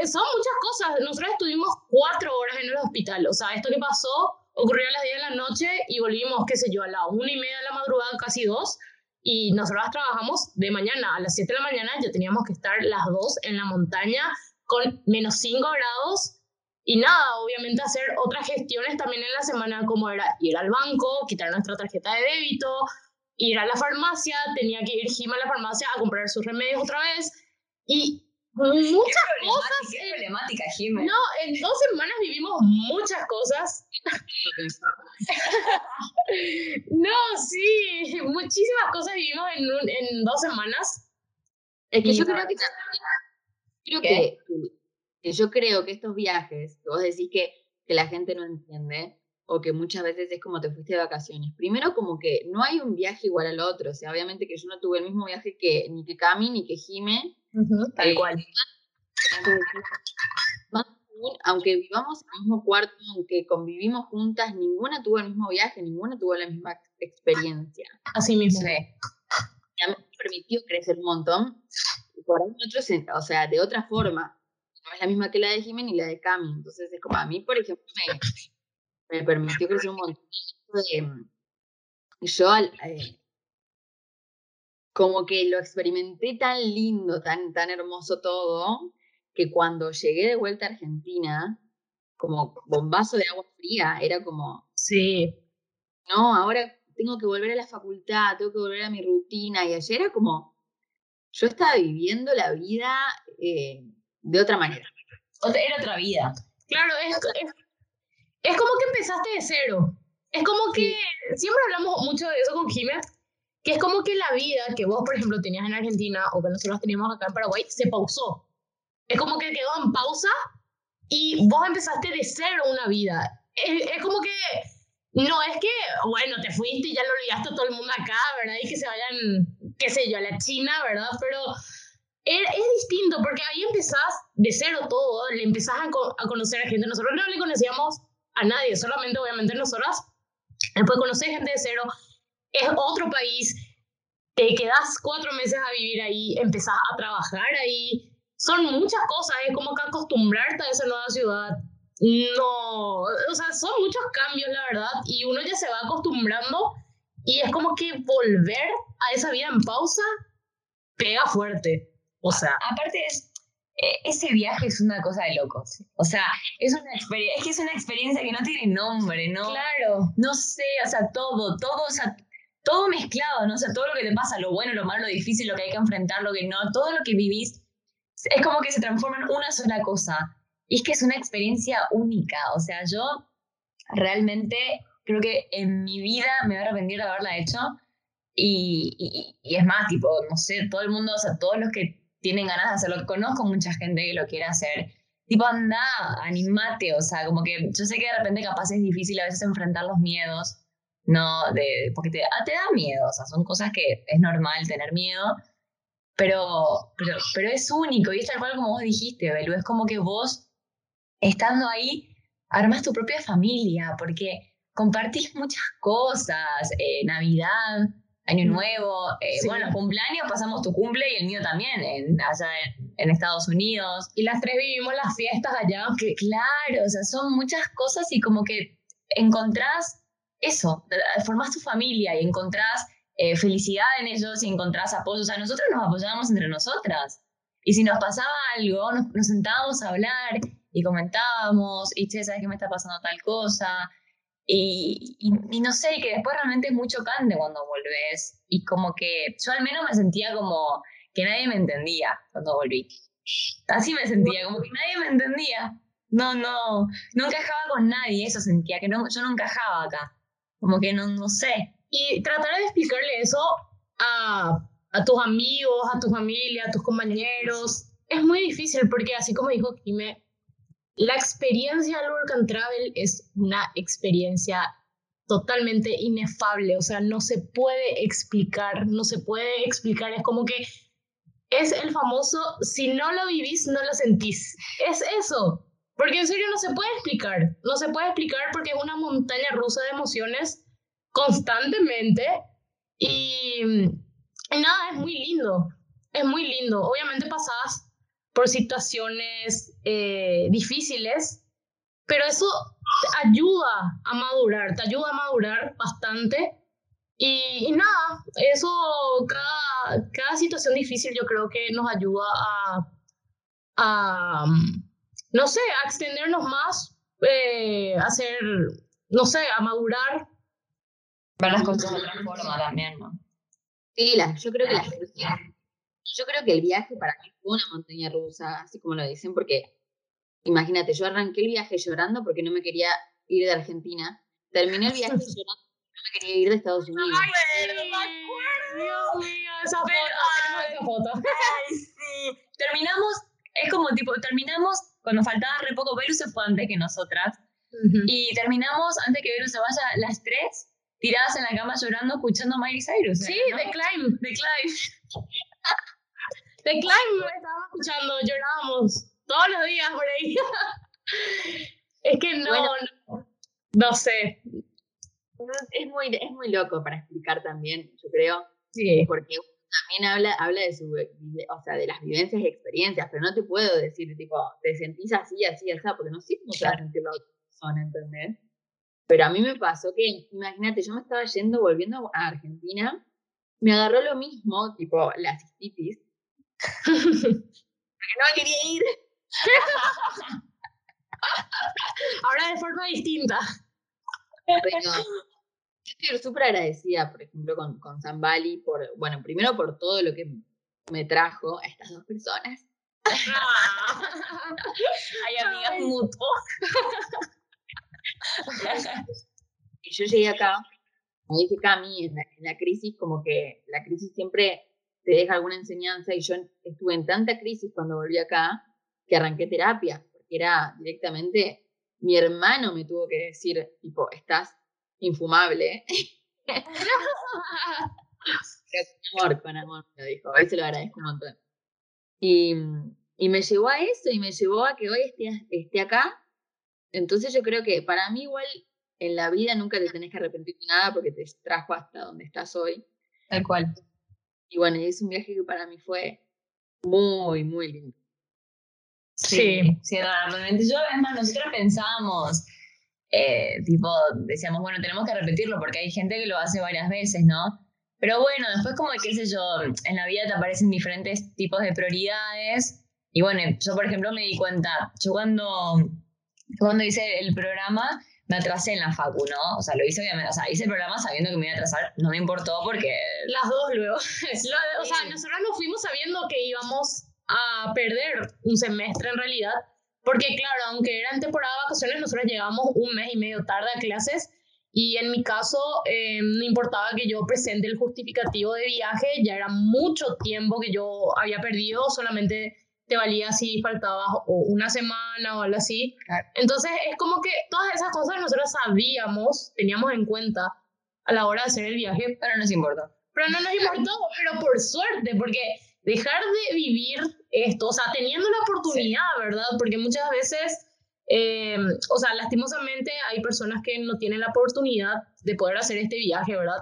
eh, son muchas cosas. Nosotros estuvimos cuatro horas en el hospital. O sea, esto que pasó ocurrió a las 10 de la noche y volvimos, qué sé yo, a las una y media de la madrugada, casi dos. Y nosotros trabajamos de mañana. A las 7 de la mañana ya teníamos que estar las dos en la montaña con menos 5 grados. Y nada, obviamente hacer otras gestiones también en la semana, como era ir al banco, quitar nuestra tarjeta de débito, ir a la farmacia, tenía que ir Jim a la farmacia a comprar sus remedios otra vez y muchas cosas. Qué problemática, Jim. No, en dos semanas vivimos muchas cosas. no, sí, muchísimas cosas vivimos en, en dos semanas. Es que yo creo que, creo que, que, yo creo que estos viajes, vos decís que, que la gente no entiende, o que muchas veces es como te fuiste de vacaciones. Primero, como que no hay un viaje igual al otro. O sea, obviamente que yo no tuve el mismo viaje que ni que Cami ni que Jime. tal eh, cual. aunque vivamos en el mismo cuarto, aunque convivimos juntas, ninguna tuvo el mismo viaje, ninguna tuvo la misma experiencia. Así mismo. Sí. me permitió crecer un montón. Por ahí otros, o sea, de otra forma. No es la misma que la de Jime ni la de Cami. Entonces, es como a mí, por ejemplo, me, me permitió crecer un montón. Mm, yo eh, como que lo experimenté tan lindo, tan, tan hermoso todo, que cuando llegué de vuelta a Argentina, como bombazo de agua fría, era como, sí, no, ahora tengo que volver a la facultad, tengo que volver a mi rutina, y ayer era como, yo estaba viviendo la vida eh, de otra manera. Era otra vida. Claro, es, es como que empezaste de cero. Es como que siempre hablamos mucho de eso con Jiménez, que es como que la vida que vos, por ejemplo, tenías en Argentina o que nosotros teníamos acá en Paraguay se pausó. es como que quedó en pausa y vos empezaste de cero una vida. Es, es como que no es que, bueno, te fuiste y ya lo olvidaste a todo el mundo acá, ¿verdad? Y que se vayan, qué sé yo, a la China, ¿verdad? Pero es, es distinto porque ahí empezás de cero todo, le empezás a, co- a conocer a gente. Nosotros no le conocíamos a nadie, solamente obviamente nosotras. Después conocer gente de cero, es otro país, te quedas cuatro meses a vivir ahí, empezás a trabajar ahí. Son muchas cosas, es como que acostumbrarte a esa nueva ciudad. No, o sea, son muchos cambios, la verdad, y uno ya se va acostumbrando y es como que volver a esa vida en pausa pega fuerte. O sea, Aparte es, ese viaje es una cosa de locos. O sea, es una experiencia, es que es una experiencia que no tiene nombre, ¿no? claro. No sé, o sea, todo, todo, o sea, todo mezclado, ¿no? O sea, todo lo que te pasa, lo bueno, lo malo, lo difícil, lo que hay que enfrentar, lo que no, todo lo que vivís, es como que se transforma en una sola cosa. Y es que es una experiencia única. O sea, yo realmente creo que en mi vida me voy a arrepentir de haberla hecho. Y, y, y es más, tipo, no sé, todo el mundo, o sea, todos los que tienen ganas de hacerlo, conozco mucha gente que lo quiere hacer. Tipo, anda, animate, o sea, como que yo sé que de repente capaz es difícil a veces enfrentar los miedos, ¿no? Porque te, ah, te da miedo, o sea, son cosas que es normal tener miedo, pero, pero, pero es único y es tal cual como vos dijiste, Belu, es como que vos, estando ahí, armas tu propia familia, porque compartís muchas cosas, eh, Navidad, Año Nuevo, eh, Sí. bueno, cumpleaños, pasamos tu cumple y el mío también, en, allá en, en Estados Unidos. Y las tres vivimos las fiestas allá. Que, claro, o sea, son muchas cosas y como que encontrás eso, eh, formás tu familia y encontrás eh, felicidad en ellos y encontrás apoyo. O sea, nosotros nos apoyábamos entre nosotras. Y si nos pasaba algo, nos, nos sentábamos a hablar y comentábamos, y che, ¿sabes qué me está pasando tal cosa? Y, y, y no sé, que después realmente es muy chocante cuando volvés. Y como que yo al menos me sentía como que nadie me entendía cuando volví. Así me sentía, como que nadie me entendía. No, no, no encajaba con nadie, eso sentía, que no, yo no encajaba acá. Como que no, no sé. Y tratar de explicarle eso a, a tus amigos, a tu familia, a tus compañeros, es muy difícil porque así como dijo Kime, la experiencia work and travel es una experiencia totalmente inefable, o sea, no se puede explicar, no se puede explicar, es como que es el famoso, si no lo vivís, no lo sentís, es eso, porque en serio no se puede explicar, no se puede explicar porque es una montaña rusa de emociones constantemente y, y nada, es muy lindo, es muy lindo, obviamente pasás por situaciones eh, difíciles, pero eso te ayuda a madurar, te ayuda a madurar bastante. Y, y nada, eso, cada, cada situación difícil yo creo que nos ayuda a, a no sé, a extendernos más, eh, a hacer, no sé, a madurar. Ver las cosas de otra forma también, ¿no? Sí, la- yo creo que la- yo creo que el viaje para mí una montaña rusa, así como lo dicen, porque imagínate, yo arranqué el viaje llorando porque no me quería ir de Argentina. Terminé el viaje llorando porque no me quería ir de Estados Unidos. Dios mío, esa foto, tenemos esa foto. Ay, sí. Terminamos, es como tipo, terminamos cuando faltaba re poco, Belu se fue antes que nosotras. Y terminamos antes que Belu se vaya las tres, tiradas en la cama llorando, escuchando a Miley Cyrus. Sí, ¿no? The Climb. The Climb. The Climb estábamos escuchando, llorábamos todos los días por ahí. es que no, Bueno. no, no sé. Es muy, es muy loco para explicar también, yo creo, Sí. porque uno también habla, habla de su, o sea, de las vivencias y experiencias, pero no te puedo decir, tipo, te sentís así, así, así, porque no sé cómo se va a sentir la otra persona, ¿entendés? Pero a mí me pasó que, imagínate, yo me estaba yendo, volviendo a Argentina, me agarró lo mismo, tipo, la cistitis, no me quería ir. Ahora de forma distinta. Yo estoy súper agradecida, por ejemplo, con, con Zambali, por, bueno, primero por todo lo que me trajo a estas dos personas. Hay amigas mutuas. Y yo llegué acá, como dice Cami, en la, en la crisis, como que la crisis siempre te deja alguna enseñanza y yo estuve en tanta crisis cuando volví acá que arranqué terapia, porque era directamente, mi hermano me tuvo que decir, tipo, estás infumable. con amor, con amor, lo dijo. Hoy se lo agradezco un montón. Y, y, me llevó a eso y me llevó a que hoy esté, esté acá. Entonces yo creo que para mí igual en la vida nunca te tenés que arrepentir de nada porque te trajo hasta donde estás hoy. Tal cual. Y bueno, es un viaje que para mí fue muy, muy lindo. Sí, sí, realmente. Yo, además, nosotros pensábamos, eh, tipo, decíamos, bueno, tenemos que repetirlo porque hay gente que lo hace varias veces, ¿no? Pero bueno, después como, qué sé yo, en la vida te aparecen diferentes tipos de prioridades. Y bueno, yo, por ejemplo, me di cuenta, yo cuando, cuando hice el programa, me atrasé en la facu, ¿no? O sea, lo hice obviamente, o sea, hice el programa sabiendo que me iba a atrasar, no me importó porque... Las dos luego. o sea, nosotros nos fuimos sabiendo que íbamos a perder un semestre en realidad, porque claro, aunque era en temporada de vacaciones, nosotros llegábamos un mes y medio tarde a clases y en mi caso eh, no importaba que yo presente el justificativo de viaje, ya era mucho tiempo que yo había perdido, solamente te valía si faltaba una semana o algo así. Entonces es como que todas esas cosas nosotros sabíamos, teníamos en cuenta a la hora de hacer el viaje. Pero no nos importó. Pero no nos importó, pero por suerte, porque dejar de vivir esto, o sea, teniendo la oportunidad, ¿verdad? Porque muchas veces, eh, o sea, lastimosamente hay personas que no tienen la oportunidad de poder hacer este viaje, ¿verdad?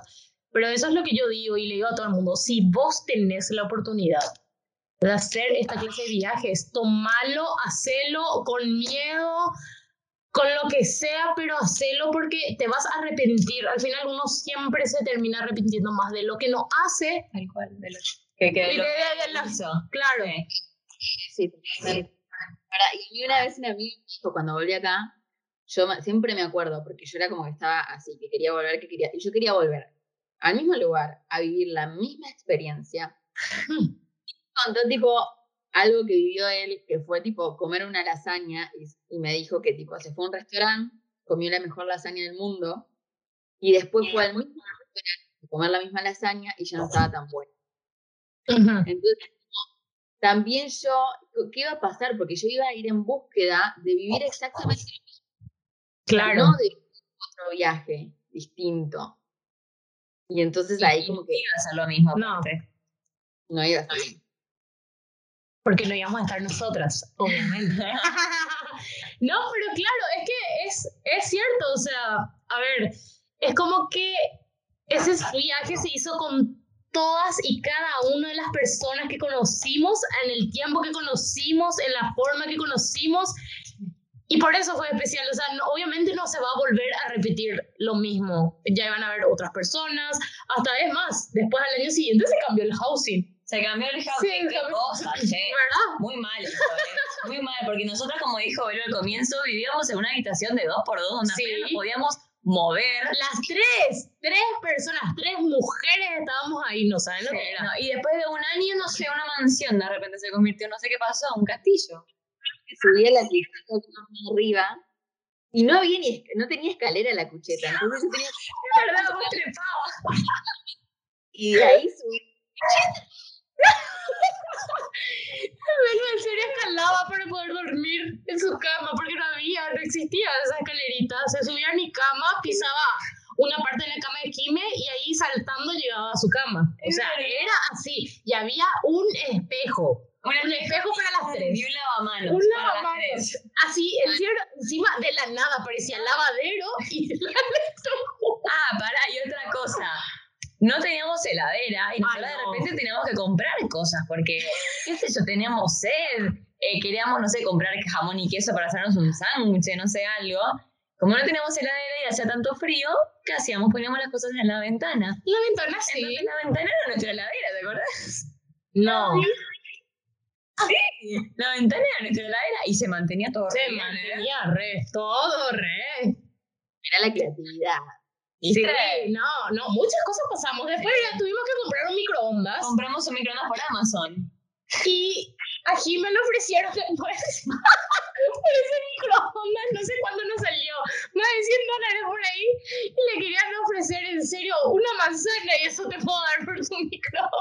Pero eso es lo que yo digo y le digo a todo el mundo, si vos tenés la oportunidad de hacer esta clase de viajes. Tomalo, hacelo con miedo, con lo que sea, pero hacelo porque te vas a arrepentir. Al final uno siempre se termina arrepintiendo más de lo que no hace. Tal cual, de lo que, que, lo Claro. Sí, sí. y una vez un amigo cuando volví acá, yo siempre me acuerdo, porque yo era como que estaba así, que quería volver, que quería, y yo quería volver al mismo lugar, a vivir la misma experiencia. contó tipo algo que vivió él, que fue tipo comer una lasaña y, me dijo que tipo se fue a un restaurante, comió la mejor lasaña del mundo y después fue al mismo restaurante a comer la misma lasaña y ya no estaba tan buena. Entonces, también yo, ¿qué iba a pasar? Porque yo iba a ir en búsqueda de vivir exactamente lo mismo. Claro. No de otro viaje distinto. Y entonces ahí como que... Iba a ser lo mismo. No. No iba a ser lo mismo porque no íbamos a estar nosotras, obviamente. no, pero claro, es que es, es cierto, o sea, a ver, es como que ese viaje se hizo con todas y cada una de las personas que conocimos, en el tiempo que conocimos, en la forma que conocimos, y por eso fue especial, o sea, obviamente no se va a volver a repetir lo mismo, ya iban a haber otras personas, hasta es más, después al año siguiente se cambió el housing. Se cambió el housing, sí, qué cosa, che. ¿verdad? Muy mal, ¿eh? muy mal, porque nosotros, como dijo Vero al comienzo, vivíamos en una habitación de dos por dos, donde sí. apenas podíamos mover. Las tres, tres personas, tres mujeres estábamos ahí, no saben lo que era. No, y después de un año, no sé, una mansión de repente se convirtió, no sé qué pasó, un castillo. Subía la cucheta arriba y no había ni, no tenía escalera la cucheta, entonces yo tenía... Es verdad, vos. Y de ahí subí Belu en serio escalaba para poder dormir en su cama porque no había, no existía esa escalerita. Se subía a mi cama, pisaba una parte de la cama de Kime y ahí saltando llegaba a su cama. O sea, era así. Y había un espejo. Un, un espejo para las tres. Y un lavamanos. Un lavamanos. Así, encima de la nada parecía lavadero y Ah, para, y otra cosa no teníamos heladera y nosotros de repente teníamos que comprar cosas porque, qué sé yo, teníamos sed, eh, queríamos, no sé, comprar jamón y queso para hacernos un sándwich, no sé, algo. Como no teníamos heladera y hacía tanto frío, ¿qué hacíamos? Poníamos las cosas en la ventana. La ventana sí. Entonces, la ventana era nuestra heladera, ¿te acordás? No. Sí, la ventana era nuestra heladera y se mantenía todo Se mantenía re, todo re. Era la creatividad. Sí, no, no, muchas cosas pasamos. Después ya tuvimos que comprar un microondas. Compramos un microondas por Amazon. Y aquí me lo ofrecieron después por ese microondas, no sé cuándo nos salió, más de 100 dólares por ahí, y le querían ofrecer en serio una manzana y eso te puedo dar por tu microondas.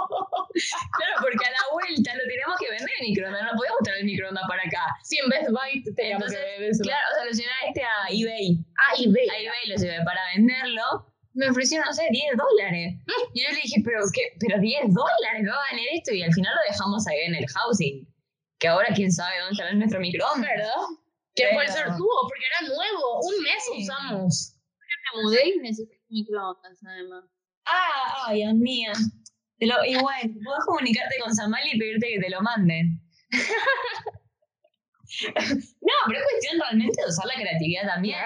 Claro, porque a la vuelta lo teníamos que vender el microondas, no podíamos traer el microondas para acá. en Best Buy teníamos Entonces, que eso. Claro, o sea, lo llevé a este a eBay. Ah, eBay. A eBay lo llevé para venderlo. Me ofrecieron, no sé, 10 dólares. Y yo le dije, pero qué, pero 10 dólares, va a valer esto. Y al final lo dejamos ahí en el housing. Que ahora quién sabe dónde estará nuestro microondas. ¿Verdad? Que Pero- ser tuvo, porque era nuevo. Un mes Sí. usamos. Me mudé y necesito microondas, además. Ah, ay, Dios mío. Te lo, y bueno, podés comunicarte con Samal y pedirte que te lo manden. no, pero es cuestión realmente de usar la creatividad también.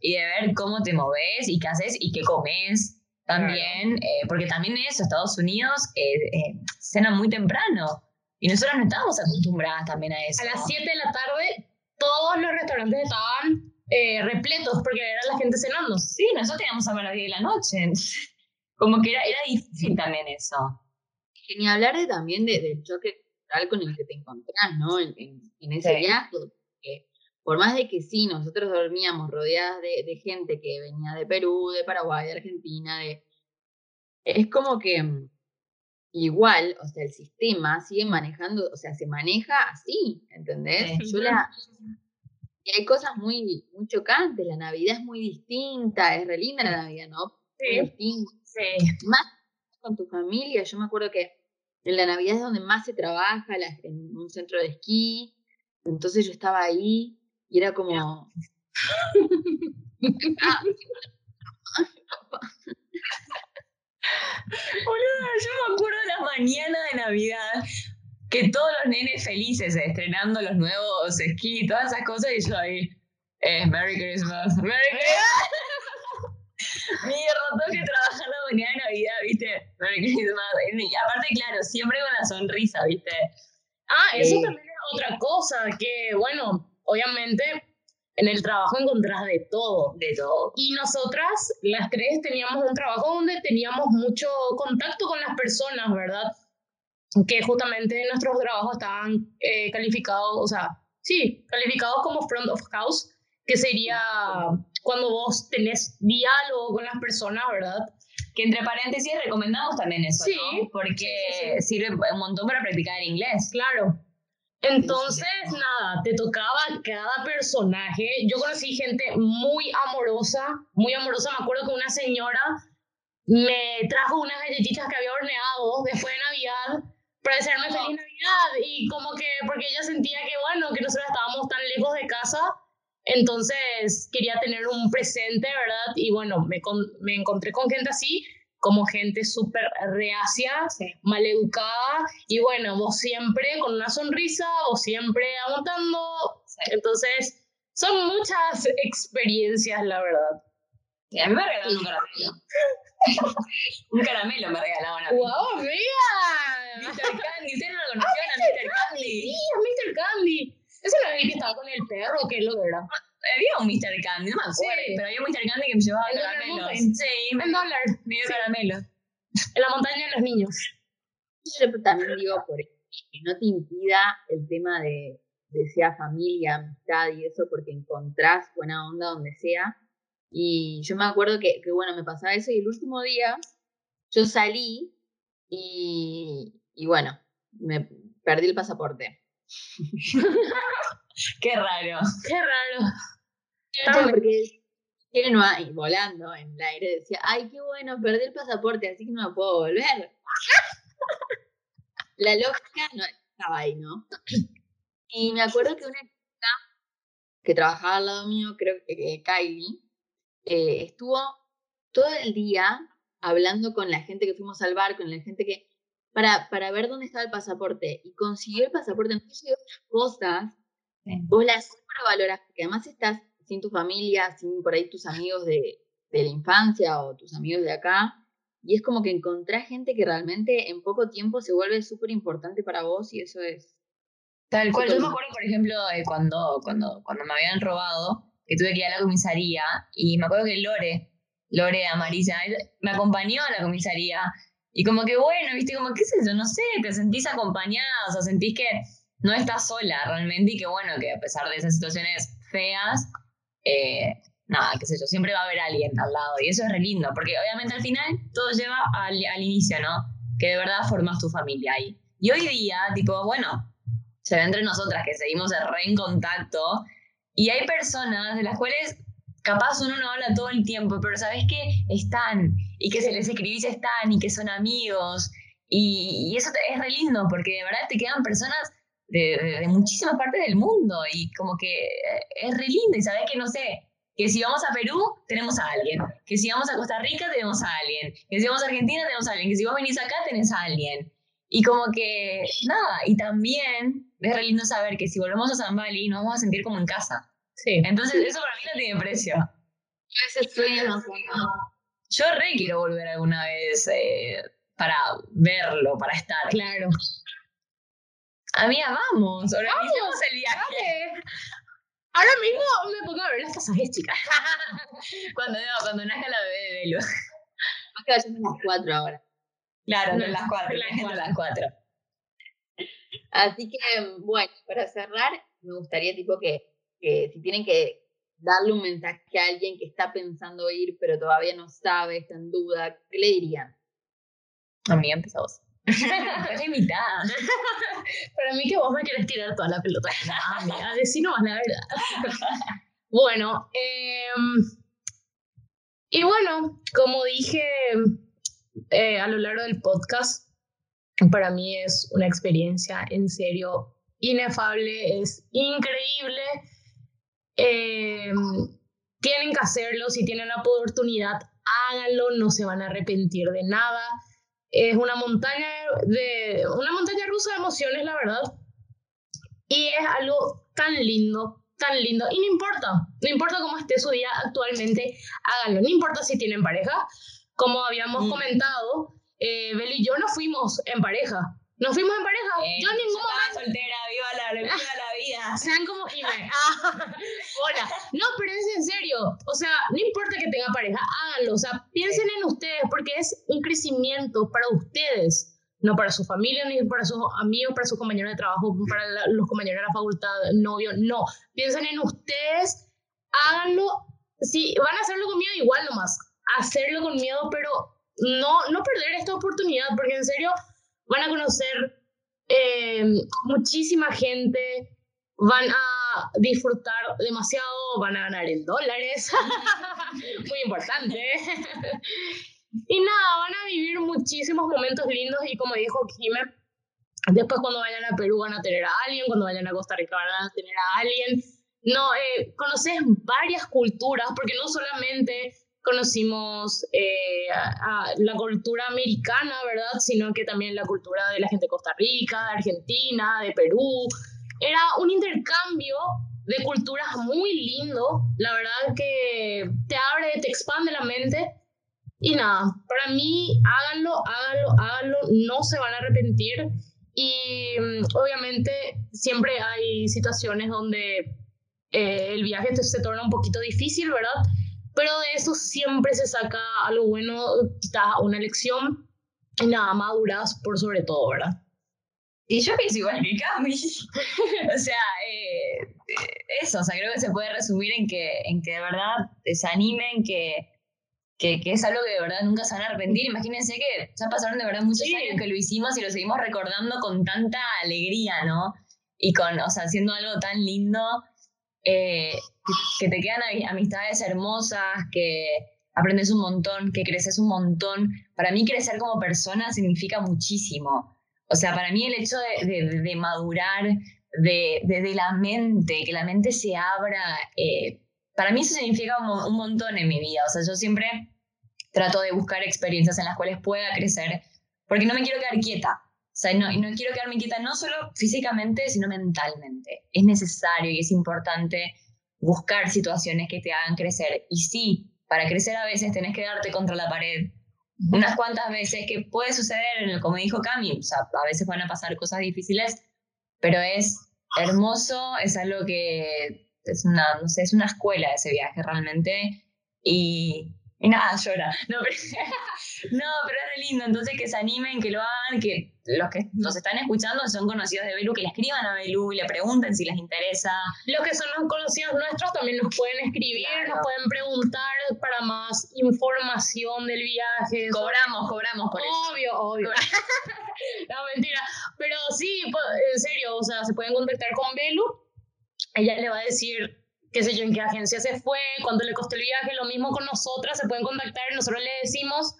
Y de ver cómo te moves y qué haces y qué comes también. eh, porque también eso, Estados Unidos eh, eh, cena muy temprano. Y nosotros no estábamos acostumbradas también a eso. A las 7 de la tarde, todos los restaurantes estaban eh, repletos porque era la gente cenando. Sí, nosotros teníamos a las 10 de la noche. Como que era, era difícil también eso. Que ni hablar de, también de- del choque cultural con el que te encontrás, ¿no? En, en- en ese Sí. viaje. Porque por más de que sí, nosotros dormíamos rodeadas de, de gente que venía de Perú, de Paraguay, de Argentina, de... Es como que mm, igual, o sea, el sistema sigue manejando, o sea, se maneja así, ¿entendés? Sí. Yo la... Y hay cosas muy, muy chocantes, la Navidad es muy distinta, es re linda la Navidad, ¿no? Muy distinta Sí. más con tu familia. Yo me acuerdo que en la Navidad es donde más se trabaja, la- en un centro de esquí. Entonces yo estaba ahí y era como... Ah, Boluda, yo me acuerdo de la mañana de Navidad que todos los nenes felices estrenando los nuevos esquí y todas esas cosas y yo ahí, eh, Merry Christmas, Merry Christmas. Mi derrotó que trabajar la mañana de Navidad, ¿viste? Merry Christmas. Y aparte, claro, siempre con la sonrisa, ¿viste? Ah, eso Sí. también es otra cosa, que bueno, obviamente en el trabajo encontrás de todo. De todo. Y nosotras, las tres, teníamos un trabajo donde teníamos mucho contacto con las personas, ¿verdad? Que justamente nuestros trabajos estaban eh, calificados, o sea, sí, calificados como front of house, que sería cuando vos tenés diálogo con las personas, ¿verdad? Que entre paréntesis recomendamos también eso, Sí. ¿no? Porque Sí, sí, sirve un montón para practicar inglés. Claro. Entonces, nada, te tocaba cada personaje. Yo conocí gente muy amorosa, muy amorosa. Me acuerdo que una señora me trajo unas galletitas que había horneado después de Navidad para desearme feliz Navidad. Y como que, porque ella sentía que, bueno, que nosotros estábamos tan lejos de casa, entonces quería tener un presente, ¿verdad? Y bueno, me, con- me encontré con gente así, como gente súper reacia, maleducada, y bueno, vos siempre con una sonrisa, vos siempre aguantando. Entonces, son muchas experiencias, la verdad. Sí, a mí me regalaron un caramelo. un caramelo me regalaban a mí. ¡Wow, amiga! Mr. Candy, ¿ustedes no lo conocían a Mr. Candy? Sí, a Mr. Candy. Era el que estaba con el perro, ¿qué es lo que era? Había un Mr. Candy, no me acuerdo, Sí. pero había un Mr. Candy que me llevaba Dollar caramelos. Sí, En dólar. me dio caramelos. En la montaña de los niños. Yo también digo por que no te impida el tema de, de sea familia, amistad y eso, porque encontrás buena onda donde sea. Y yo me acuerdo que, que, bueno, me pasaba eso y el último día yo salí y, y bueno, me perdí el pasaporte. Qué raro. Qué raro. Claro, porque ingenua y volando en el aire decía, ay, qué bueno, perdí el pasaporte, así que no me puedo volver. La lógica no estaba ahí, ¿no? Y me acuerdo que una chica que trabajaba al lado mío, creo que eh, Kylie, eh, estuvo todo el día hablando con la gente que fuimos al bar, con la gente que, para, para ver dónde estaba el pasaporte, y consiguió el pasaporte. Entonces, otras cosas, Sí. vos las valoras, porque además estás sin tu familia, sin por ahí tus amigos de, de la infancia o tus amigos de acá, y es como que encontrás gente que realmente en poco tiempo se vuelve súper importante para vos, y eso es... Tal cual, yo me acuerdo, por ejemplo, de cuando, cuando, cuando me habían robado, que tuve que ir a la comisaría, y me acuerdo que Lore, Lore Amarilla, me acompañó a la comisaría, y como que bueno, viste, como qué sé yo, no sé, te sentís acompañada, o sea, sentís que no estás sola realmente, y que bueno, que a pesar de esas situaciones feas, eh, nada, qué sé yo, siempre va a haber alguien al lado, y eso es re lindo, porque obviamente al final todo lleva al, al inicio, ¿no? Que de verdad formas tu familia ahí. Y hoy día, tipo, bueno, se ve entre nosotras que seguimos re en contacto. Y hay personas de las cuales capaz uno no habla todo el tiempo, pero sabes que están y que se les escribís están y que son amigos. Y, y eso es re lindo porque de verdad te quedan personas de, de, muchísimas partes del mundo y como que eh, es re lindo y sabes que no sé, que si vamos a Perú tenemos a alguien, que si vamos a Costa Rica tenemos a alguien, que si vamos a Argentina tenemos a alguien, que si vos venís acá tenés a alguien. Y como que, nada, y también es re lindo saber que si volvemos a San Bali nos vamos a sentir como en casa. Sí. Entonces eso para mí no tiene precio. Ese sueño Yo re quiero volver alguna vez eh, para verlo, para estar. Claro. Amiga, vamos, organizamos el viaje. Dale. Ahora mismo me pongo a ver las pasajes, chicas. cuando, no, cuando nazca la bebé de Belu. Más que vayamos a las cuatro ahora. Claro, No, no, las cuatro, las las cuatro. las cuatro. Así que, bueno, para cerrar, me gustaría tipo que, que si tienen que darle un mensaje a alguien que está pensando ir, pero todavía no sabe, está en duda, ¿qué le dirían? Amiga, empezá vos. Estás invitada. Para mí que vos me querés tirar toda la pelota. No, amiga, decí nomás la verdad. bueno, em, y bueno, como dije eh, a lo largo del podcast, para mí es una experiencia en serio inefable, es increíble. Em, tienen que hacerlo, si tienen la oportunidad, háganlo, no se van a arrepentir de nada es una montaña de una montaña rusa de emociones, la verdad. Y es algo tan lindo, tan lindo. Y no importa, no importa cómo esté su día actualmente, háganlo. No importa si tienen pareja. Como habíamos Mm. comentado, eh, Bel y yo no fuimos en pareja. Nos fuimos en pareja. Eh, yo en ningún estaba momento. soltera, viva la, viva la Sean como y me- Ah, hola. No, pero es en serio. O sea, no importa que tenga pareja, háganlo. O sea, piensen en ustedes porque es un crecimiento para ustedes. No para su familia, ni para sus amigos, para sus compañeros de trabajo, para la- los compañeros de la facultad, novio. No. Piensen en ustedes, háganlo. Si van a hacerlo con miedo, igual nomás. Hacerlo con miedo, pero no, no perder esta oportunidad, porque en serio van a conocer eh, muchísima gente, van a disfrutar demasiado, van a ganar en dólares, muy importante. y nada, van a vivir muchísimos momentos lindos y como dijo Kime, después cuando vayan a Perú van a tener a alguien, cuando vayan a Costa Rica van a tener a alguien. No, eh, conoces varias culturas, porque no solamente conocimos eh, a, a la cultura americana, ¿verdad? Sino que también la cultura de la gente de Costa Rica, de Argentina, de Perú. Era un intercambio de culturas muy lindo, la verdad que te abre, te expande la mente. Y nada, para mí, háganlo, háganlo, háganlo, no se van a arrepentir. Y mm, obviamente siempre hay situaciones donde eh, el viaje se torna un poquito difícil, ¿verdad? Pero de eso siempre se saca algo bueno, quizás una lección y nada, maduras por sobre todo, ¿verdad? Y yo pienso igual que Cami. o sea, eh, eso, o sea, creo que se puede resumir en que, en que de verdad se animen, que, que, que es algo que de verdad nunca se van a arrepentir. Imagínense que ya pasaron de verdad muchos Sí. años que lo hicimos y lo seguimos recordando con tanta alegría, ¿no? Y con, o sea, haciendo algo tan lindo, eh, que, que te quedan ami- amistades hermosas, que aprendes un montón, que creces un montón. Para mí crecer como persona significa muchísimo. O sea, para mí el hecho de, de- de madurar, de, de- la mente, que la mente se abra, eh, para mí eso significa un, un montón en mi vida. O sea, yo siempre trato de buscar experiencias en las cuales pueda crecer, porque no me quiero quedar quieta. O sea, no, no quiero quedarme quieta no solo físicamente, sino mentalmente. Es necesario y es importante buscar situaciones que te hagan crecer. Y sí, para crecer a veces tenés que darte contra la pared unas cuantas veces, que puede suceder, como dijo Cami, o sea, a veces van a pasar cosas difíciles, pero es hermoso, es algo que es una, no sé, es una escuela ese viaje realmente, y, y nada, llora. No pero, no, pero es re lindo, entonces que se animen, que lo hagan, que los que nos están escuchando son conocidos de Belu, que le escriban a Belu y le pregunten si les interesa. Los que son los conocidos nuestros también nos pueden escribir, Claro. nos pueden preguntar para más información del viaje. Cobramos, cobramos por eso. Obvio, obvio. no, mentira. Pero sí, en serio, o sea, se pueden contactar con Belu. Ella le va a decir, qué sé yo, en qué agencia se fue, cuánto le costó el viaje, lo mismo con nosotras, se pueden contactar, nosotros le decimos,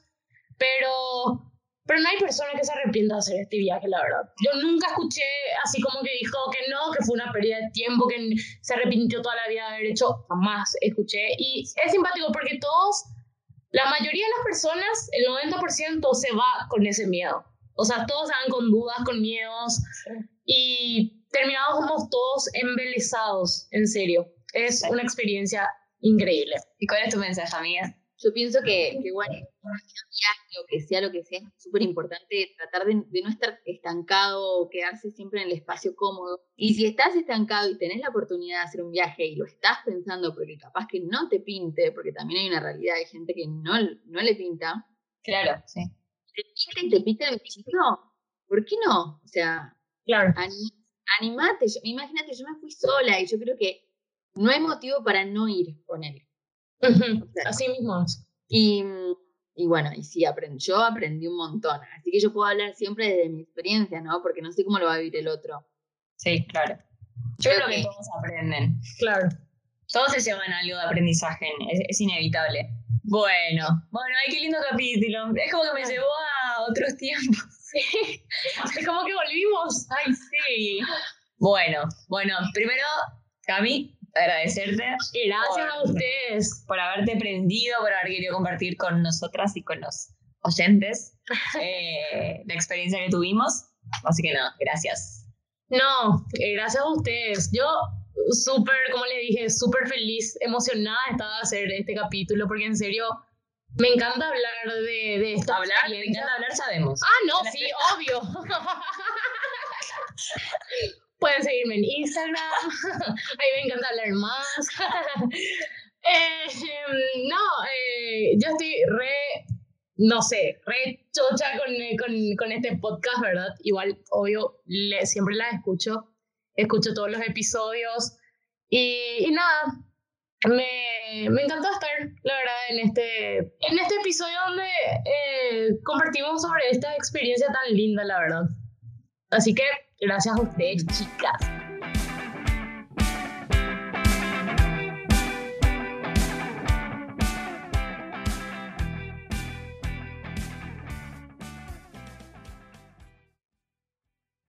pero pero no hay persona que se arrepienta de hacer este viaje, la verdad. Yo nunca escuché así como que dijo que no, que fue una pérdida de tiempo, que se arrepintió toda la vida de haber hecho. Jamás escuché. Y es simpático porque todos, la mayoría de las personas, el 90% se va con ese miedo. O sea, todos van con dudas, con miedos. Y terminamos todos embelesados, en serio. Es una experiencia increíble. ¿Y cuál es tu mensaje, amiga? Yo pienso que, que bueno, lo que sea, lo que sea, es súper importante tratar de, no estar estancado o quedarse siempre en el espacio cómodo. Y si estás estancado y tenés la oportunidad de hacer un viaje y lo estás pensando porque capaz que no te pinte, porque también hay una realidad de gente que no, no le pinta. Claro, sí. ¿Te pinta y te pinta el principio? ¿Por qué no? O sea, claro. animate. imagínate, yo me fui sola y yo creo que no hay motivo para no ir con él. Así mismo. Y, y bueno, y sí, aprendí, yo aprendí un montón. Así que yo puedo hablar siempre desde mi experiencia, ¿no? Porque no sé cómo lo va a vivir el otro. Sí, claro. Yo creo que todos aprenden. Claro. Todos se llevan algo de aprendizaje, es, inevitable. Bueno, bueno, ay, qué lindo capítulo. Es como que me llevó a otros tiempos. Sí. Es como que volvimos. Ay, sí. Bueno, bueno, primero, Cami, agradecerte. Gracias a ustedes. Por haberte aprendido, por haber querido compartir con nosotras y con los oyentes eh, la experiencia que tuvimos. Así que no, gracias. No, eh, gracias a ustedes. Yo súper, como le dije, súper feliz, emocionada estaba de hacer este capítulo porque en serio me encanta hablar de, de esta Hablar, me encanta hablar, sabemos. Ah, no, sí, obvio. Pueden seguirme en Instagram. Ahí me encanta hablar más. eh, no, eh, yo estoy re, no sé, re chocha con, con, con este podcast, ¿verdad? Igual, obvio, le, siempre la escucho. Escucho todos los episodios. Y, y nada, me, me, encantó estar, la verdad, en este, en este episodio donde eh, compartimos sobre esta experiencia tan linda, la verdad. Así que Gracias a ustedes, chicas.